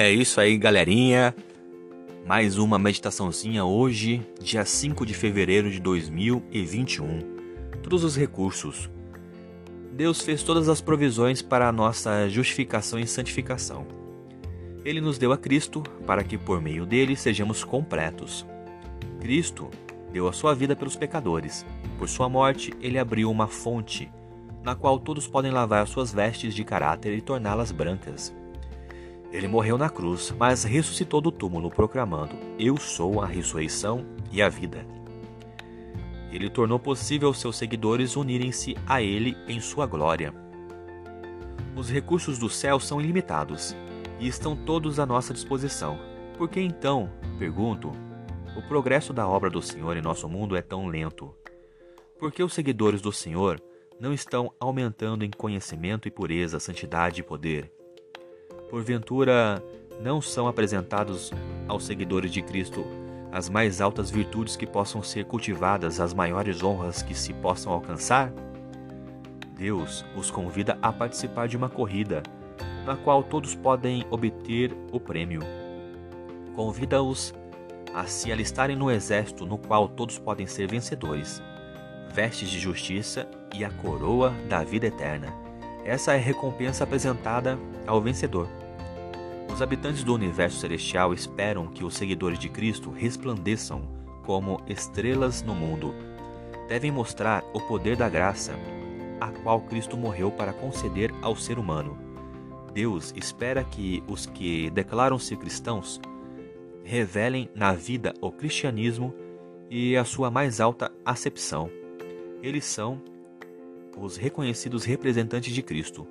É isso aí, galerinha. Mais uma meditaçãozinha hoje, dia 5 de fevereiro de 2021. Todos os recursos. Deus fez todas as provisões para a nossa justificação e santificação. Ele nos deu a Cristo para que por meio dele sejamos completos. Cristo deu a sua vida pelos pecadores. Por sua morte, ele abriu uma fonte na qual todos podem lavar suas vestes de caráter e torná-las brancas. Ele morreu na cruz, mas ressuscitou do túmulo, proclamando: Eu sou a ressurreição e a vida. Ele tornou possível seus seguidores unirem-se a Ele em sua glória. Os recursos do céu são ilimitados e estão todos à nossa disposição. Por que então, pergunto, o progresso da obra do Senhor em nosso mundo é tão lento? Por que os seguidores do Senhor não estão aumentando em conhecimento e pureza, santidade e poder? Porventura, não são apresentados aos seguidores de Cristo as mais altas virtudes que possam ser cultivadas, as maiores honras que se possam alcançar? Deus os convida a participar de uma corrida, na qual todos podem obter o prêmio. Convida-os a se alistarem no exército, no qual todos podem ser vencedores, vestes de justiça e a coroa da vida eterna. Essa é a recompensa apresentada ao vencedor. Os habitantes do universo celestial esperam que os seguidores de Cristo resplandeçam como estrelas no mundo. Devem mostrar o poder da graça, a qual Cristo morreu para conceder ao ser humano. Deus espera que os que declaram-se cristãos revelem na vida o cristianismo e a sua mais alta acepção. Eles são os reconhecidos representantes de Cristo.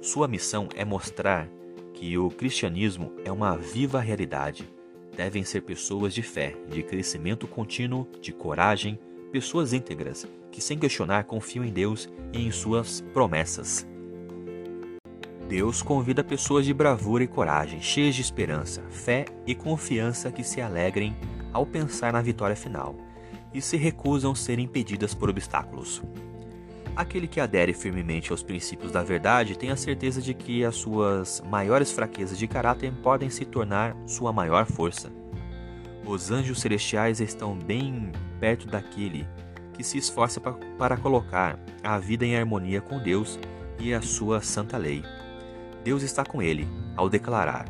Sua missão é mostrar que o cristianismo é uma viva realidade. Devem ser pessoas de fé, de crescimento contínuo, de coragem, pessoas íntegras, que sem questionar confiam em Deus e em suas promessas. Deus convida pessoas de bravura e coragem, cheias de esperança, fé e confiança que se alegrem ao pensar na vitória final e se recusam a ser impedidas por obstáculos. Aquele que adere firmemente aos princípios da verdade tem a certeza de que as suas maiores fraquezas de caráter podem se tornar sua maior força. Os anjos celestiais estão bem perto daquele que se esforça para colocar a vida em harmonia com Deus e a sua santa lei. Deus está com ele ao declarar: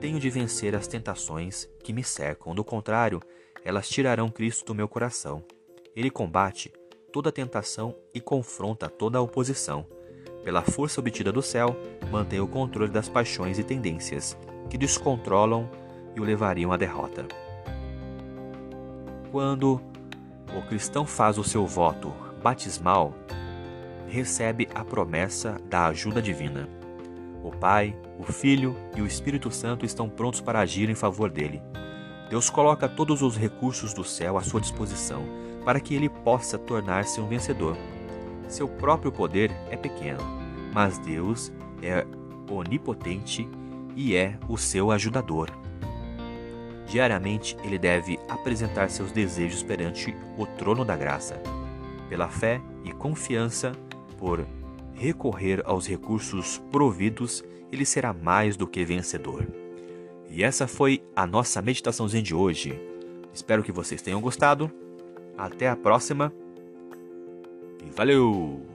Tenho de vencer as tentações que me cercam, do contrário, elas tirarão Cristo do meu coração. Ele combate toda tentação e confronta toda oposição. Pela força obtida do céu, mantém o controle das paixões e tendências, que descontrolam e o levariam à derrota. Quando o cristão faz o seu voto batismal, recebe a promessa da ajuda divina. O Pai, o Filho e o Espírito Santo estão prontos para agir em favor dele. Deus coloca todos os recursos do céu à sua disposição para que ele possa tornar-se um vencedor. Seu próprio poder é pequeno, mas Deus é onipotente e é o seu ajudador. Diariamente ele deve apresentar seus desejos perante o trono da graça. Pela fé e confiança, por recorrer aos recursos providos, ele será mais do que vencedor. E essa foi a nossa meditaçãozinha de hoje. Espero que vocês tenham gostado. Até a próxima e valeu!